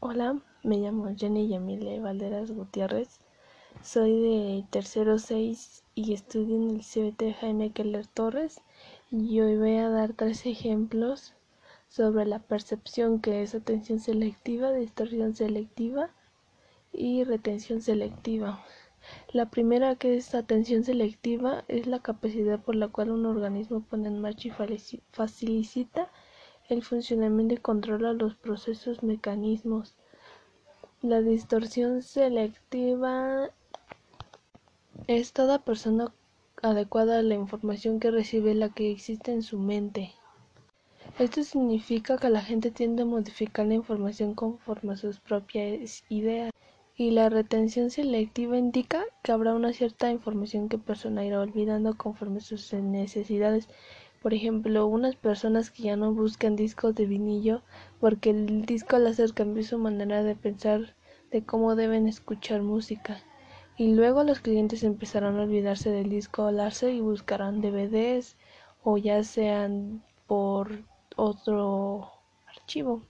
Hola, me llamo Jenny Yamile Valderas Gutiérrez. Soy de tercero 6 y estudio en el CBT Jaime Keller Torres. Y hoy voy a dar tres ejemplos sobre la percepción que es atención selectiva, distorsión selectiva y retención selectiva. La primera que es atención selectiva es la capacidad por la cual un organismo pone en marcha y facilita el funcionamiento controla los procesos mecanismos. La distorsión selectiva es toda persona adecuada a la información que recibe la que existe en su mente. Esto significa que la gente tiende a modificar la información conforme a sus propias ideas. Y la retención selectiva indica que habrá una cierta información que persona irá olvidando conforme a sus necesidades por ejemplo, unas personas que ya no buscan discos de vinilo porque el disco láser cambió su manera de pensar de cómo deben escuchar música. Y luego los clientes empezarán a olvidarse del disco láser y buscarán DVDs o ya sean por otro archivo.